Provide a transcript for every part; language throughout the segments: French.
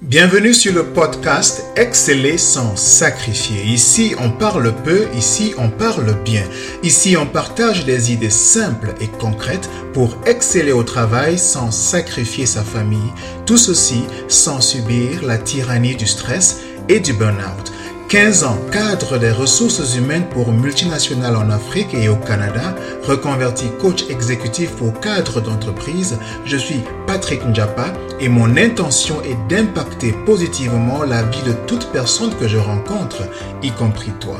Bienvenue sur le podcast Exceller sans sacrifier. Ici, on parle peu, ici, on parle bien. Ici, on partage des idées simples et concrètes pour exceller au travail sans sacrifier sa famille. Tout ceci sans subir la tyrannie du stress et du burn-out. 15 ans cadre des ressources humaines pour multinationales en Afrique et au Canada, reconverti coach exécutif pour cadres d'entreprise, je suis Patrick Njapa et mon intention est d'impacter positivement la vie de toute personne que je rencontre, y compris toi.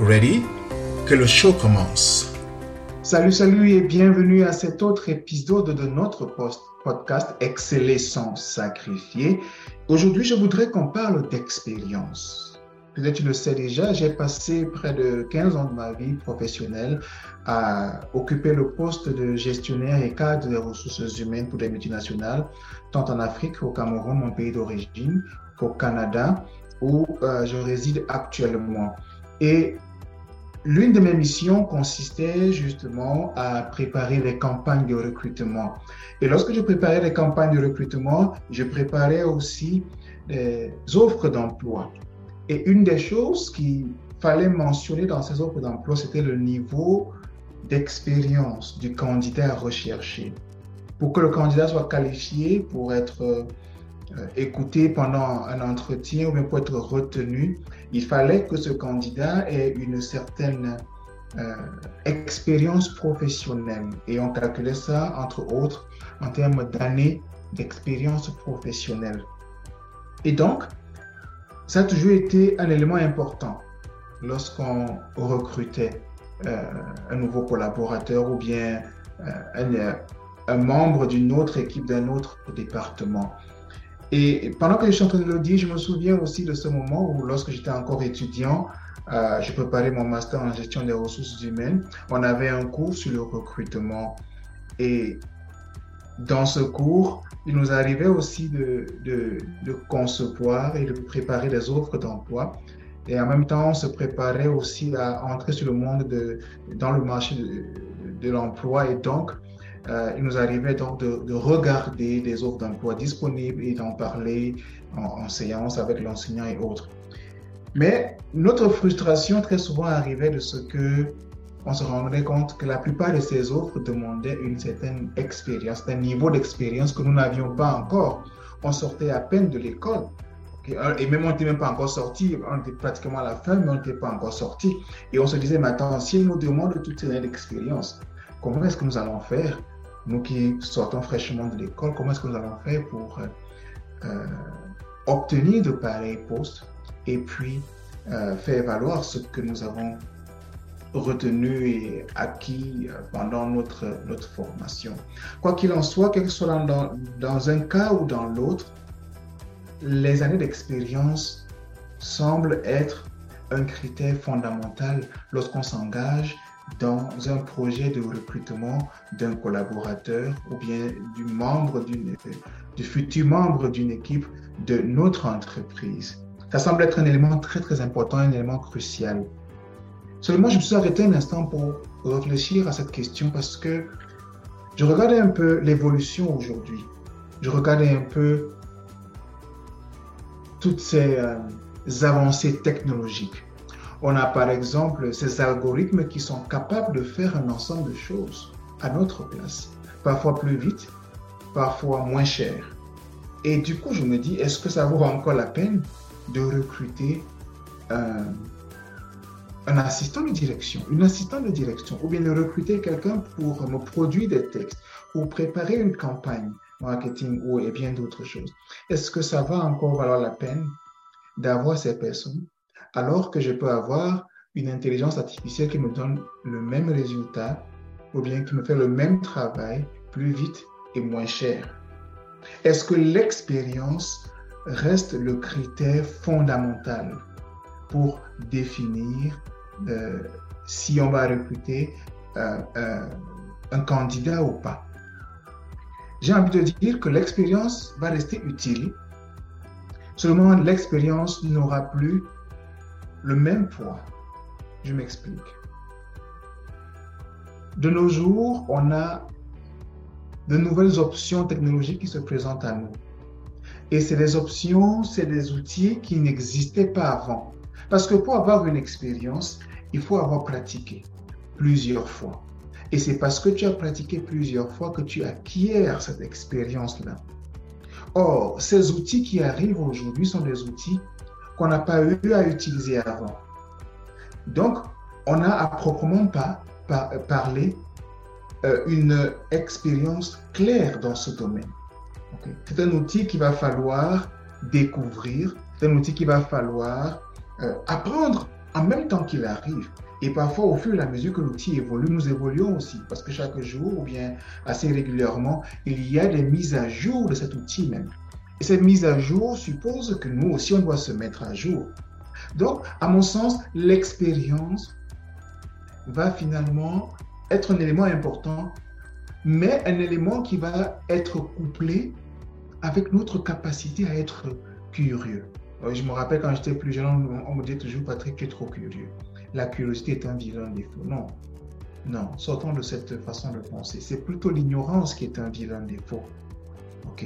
Ready? Que le show commence. Salut, salut et bienvenue à cet autre épisode de notre podcast Exceller sans sacrifier. Aujourd'hui, je voudrais qu'on parle d'expérience peut-être tu le sais déjà, j'ai passé près de 15 ans de ma vie professionnelle à occuper le poste de gestionnaire et cadre des ressources humaines pour des multinationales, tant en Afrique, au Cameroun, mon pays d'origine, qu'au Canada, où euh, je réside actuellement. Et l'une de mes missions consistait justement à préparer les campagnes de recrutement. Et lorsque je préparais les campagnes de recrutement, je préparais aussi des offres d'emploi. Et une des choses qu'il fallait mentionner dans ces offres d'emploi, c'était le niveau d'expérience du candidat recherché. Pour que le candidat soit qualifié pour être euh, écouté pendant un entretien ou même pour être retenu, il fallait que ce candidat ait une certaine euh, expérience professionnelle. Et on calculait ça, entre autres, en termes d'années d'expérience professionnelle. Et donc, ça a toujours été un élément important lorsqu'on recrutait euh, un nouveau collaborateur ou bien euh, un, membre d'une autre équipe, d'un autre département. Et pendant que je suis en train de le dire, je me souviens aussi de ce moment où, lorsque j'étais encore étudiant, euh, je préparais mon master en gestion des ressources humaines. On avait un cours sur le recrutement. Et dans ce cours, il nous arrivait aussi de, de, concevoir et de préparer des offres d'emploi. Et en même temps, on se préparait aussi à entrer sur le monde de, dans le marché de, l'emploi. Et donc, euh, il nous arrivait donc de, regarder des offres d'emploi disponibles et d'en parler en séance avec l'enseignant et autres. Mais notre frustration très souvent arrivait de ce que on se rendrait compte que la plupart de ces offres demandaient une certaine expérience, un niveau d'expérience que nous n'avions pas encore. On sortait à peine de l'école. Et même on n'était même pas encore sorti, on était pratiquement à la fin, mais on n'était pas encore sorti. Et on se disait, mais attends, si nous demande toute cette expérience, comment est-ce que nous allons faire, nous qui sortons fraîchement de l'école, comment est-ce que nous allons faire pour euh, euh, obtenir de pareils postes et puis euh, faire valoir ce que nous avons retenu et acquis euh, pendant notre, notre formation. Quoi qu'il en soit, quel que soit dans, dans un cas ou dans l'autre, les années d'expérience semblent être un critère fondamental lorsqu'on s'engage dans un projet de recrutement d'un collaborateur ou bien du membre d'une, du futur membre d'une équipe de notre entreprise. Ça semble être un élément très très important, un élément crucial. Seulement, je me suis arrêté un instant pour réfléchir à cette question parce que je regardais un peu l'évolution aujourd'hui. Je regardais un peu toutes ces euh, avancées technologiques. On a par exemple ces algorithmes qui sont capables de faire un ensemble de choses à notre place, parfois plus vite, parfois moins cher. Et du coup, je me dis, est-ce que ça vaut encore la peine de recruter un un assistant de direction, une assistante de direction, ou bien de recruter quelqu'un pour me produire des textes, ou préparer une campagne marketing ou et bien d'autres choses. Est-ce que ça va encore valoir la peine d'avoir ces personnes alors que je peux avoir une intelligence artificielle qui me donne le même résultat ou bien qui me fait le même travail plus vite et moins cher? Est-ce que l'expérience reste le critère fondamental pour définir euh, si on va recruter euh, euh, un candidat ou pas. J'ai envie de dire que l'expérience va rester utile, seulement l'expérience n'aura plus le même poids. Je m'explique. De nos jours, on a de nouvelles options technologiques qui se présentent à nous. Et c'est des options, c'est des outils qui n'existaient pas avant. Parce que pour avoir une expérience, il faut avoir pratiqué plusieurs fois. Et c'est parce que tu as pratiqué plusieurs fois que tu acquiers cette expérience-là. Or, ces outils qui arrivent aujourd'hui sont des outils qu'on n'a pas eu à utiliser avant. Donc, on n'a à proprement pas parler euh, une expérience claire dans ce domaine. C'est un outil qu'il va falloir découvrir, c'est un outil qu'il va falloir euh, apprendre en même temps qu'il arrive. Et parfois, au fur et à mesure que l'outil évolue, nous évoluons aussi, parce que chaque jour, ou bien assez régulièrement, il y a des mises à jour de cet outil même. Et cette mise à jour suppose que nous aussi, on doit se mettre à jour. Donc, à mon sens, l'expérience va finalement être un élément important, mais un élément qui va être couplé avec notre capacité à être curieux. Je me rappelle quand j'étais plus jeune, on me disait toujours, Patrick, tu es trop curieux. La curiosité est un vilain défaut. Non, non, sortons de cette façon de penser. C'est plutôt l'ignorance qui est un vilain défaut. OK?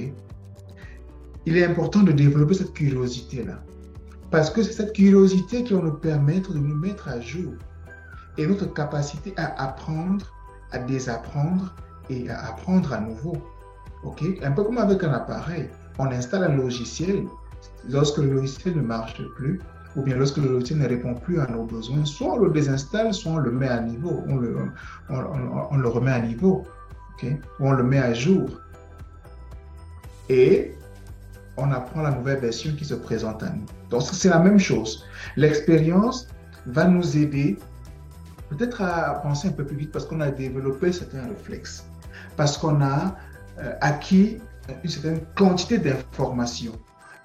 Il est important de développer cette curiosité-là. Parce que c'est cette curiosité qui va nous permettre de nous mettre à jour. Et notre capacité à apprendre, à désapprendre et à apprendre à nouveau. OK? Un peu comme avec un appareil. On installe un logiciel. Lorsque le logiciel ne marche plus, ou bien lorsque le logiciel ne répond plus à nos besoins, soit on le désinstalle, soit on le met à niveau, on le, remet à niveau, ou on le met à jour. Et on apprend la nouvelle version qui se présente à nous. Donc c'est la même chose. L'expérience va nous aider peut-être à penser un peu plus vite parce qu'on a développé certains réflexes, parce qu'on a euh, acquis une certaine quantité d'informations.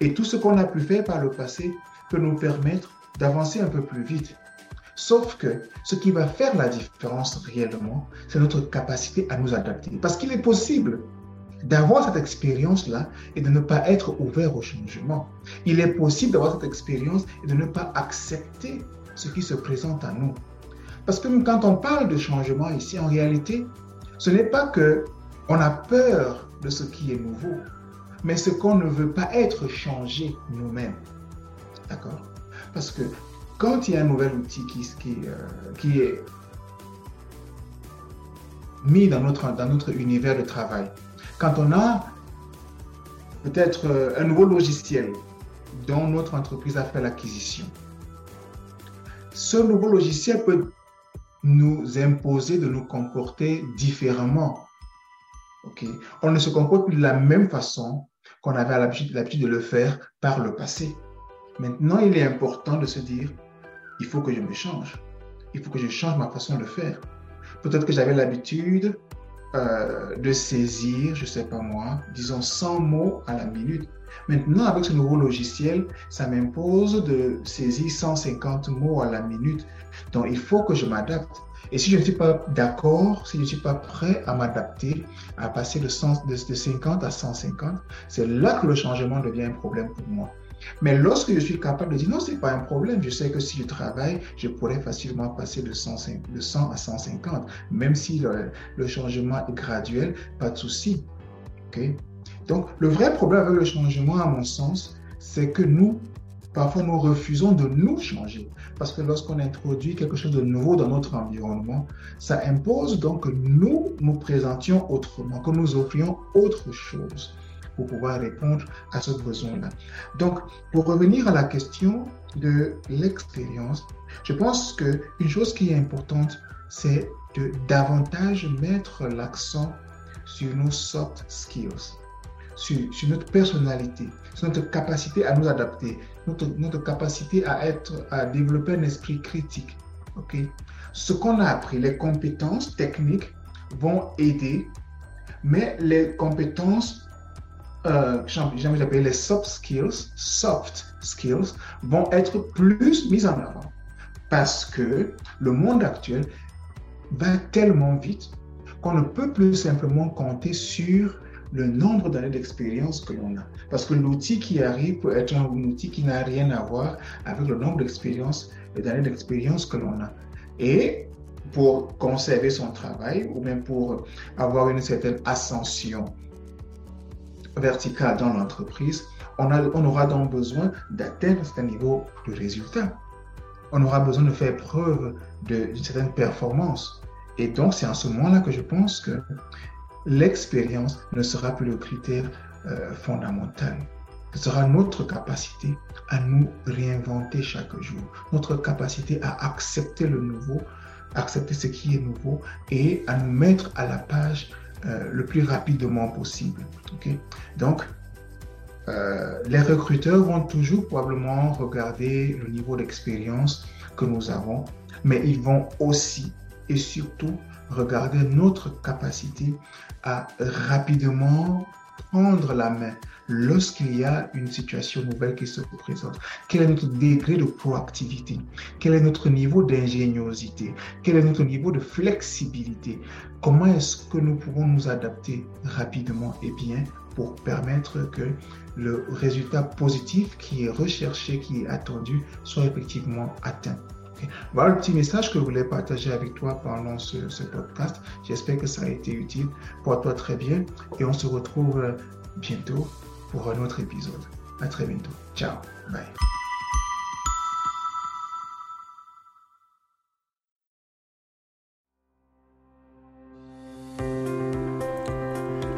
Et tout ce qu'on a pu faire par le passé peut nous permettre d'avancer un peu plus vite. Sauf que ce qui va faire la différence réellement, c'est notre capacité à nous adapter. Parce qu'il est possible d'avoir cette expérience-là et de ne pas être ouvert au changement. Il est possible d'avoir cette expérience et de ne pas accepter ce qui se présente à nous. Parce que quand on parle de changement ici, en réalité, ce n'est pas que on a peur de ce qui est nouveau, mais ce qu'on ne veut pas être changé nous-mêmes. D'accord? Parce que quand il y a un nouvel outil euh, qui est mis dans notre, dans notre univers de travail, quand on a peut-être euh, un nouveau logiciel dont notre entreprise a fait l'acquisition, ce nouveau logiciel peut nous imposer de nous comporter différemment. ok? On ne se comporte plus de la même façon qu'on avait l'habitude de le faire par le passé. Maintenant, il est important de se dire, il faut que je me change. Il faut que je change ma façon de faire. Peut-être que j'avais l'habitude euh, de saisir, je ne sais pas moi, disons 100 mots à la minute. Maintenant, avec ce nouveau logiciel, ça m'impose de saisir 150 mots à la minute. Donc, il faut que je m'adapte. Et si je ne suis pas d'accord, si je ne suis pas prêt à m'adapter, à passer de, de, de 50 à 150, c'est là que le changement devient un problème pour moi. Mais lorsque je suis capable de dire non, ce n'est pas un problème, je sais que si je travaille, je pourrais facilement passer de 100, à 150, même si le, le, changement est graduel, pas de souci. Okay? Donc, le vrai problème avec le changement, à mon sens, c'est que nous, parfois, nous refusons de nous changer. Parce que lorsqu'on introduit quelque chose de nouveau dans notre environnement, ça impose donc que nous nous présentions autrement, que nous offrions autre chose pour pouvoir répondre à ce besoin-là. Donc, pour revenir à la question de l'expérience, je pense qu'une chose qui est importante, c'est de davantage mettre l'accent sur nos soft skills sur, notre personnalité, sur notre capacité à nous adapter, notre, capacité à, être, à développer un esprit critique. ok? Ce qu'on a appris, les compétences techniques vont aider, mais les compétences, euh, j'ai appelé les soft skills, soft skills, vont être plus mises en avant parce que le monde actuel va tellement vite qu'on ne peut plus simplement compter sur le nombre d'années d'expérience que l'on a. Parce que l'outil qui arrive peut être un outil qui n'a rien à voir avec le nombre d'expériences et d'années d'expérience que l'on a. Et pour conserver son travail ou même pour avoir une certaine ascension verticale dans l'entreprise, on, on aura donc besoin d'atteindre un niveau de résultat. On aura besoin de faire preuve d'une certaine performance. Et donc, c'est en ce moment-là que je pense que l'expérience ne sera plus le critère euh, fondamental. Ce sera notre capacité à nous réinventer chaque jour, notre capacité à accepter le nouveau, accepter ce qui est nouveau et à nous mettre à la page euh, le plus rapidement possible. Donc, euh, les recruteurs vont toujours probablement regarder le niveau d'expérience que nous avons, mais ils vont aussi et surtout regarder notre capacité à rapidement prendre la main lorsqu'il y a une situation nouvelle qui se présente. Quel est notre degré de proactivité? Quel est notre niveau d'ingéniosité? Quel est notre niveau de flexibilité? Comment est-ce que nous pouvons nous adapter rapidement et bien pour permettre que le résultat positif qui est recherché, qui est attendu, soit effectivement atteint? Voilà le petit message que je voulais partager avec toi pendant ce, podcast. J'espère que ça a été utile. pour toi très bien et on se retrouve bientôt pour un autre épisode. À très bientôt. Ciao. Bye.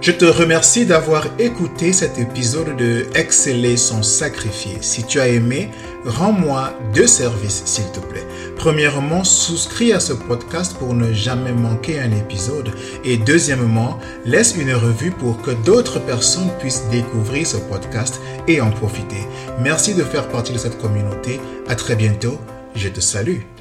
Je te remercie d'avoir écouté cet épisode de Exceller sans sacrifier. Si tu as aimé, rends-moi deux services, s'il te plaît. Premièrement, souscris à ce podcast pour ne jamais manquer un épisode. Et deuxièmement, laisse une revue pour que d'autres personnes puissent découvrir ce podcast et en profiter. Merci de faire partie de cette communauté. À très bientôt. Je te salue.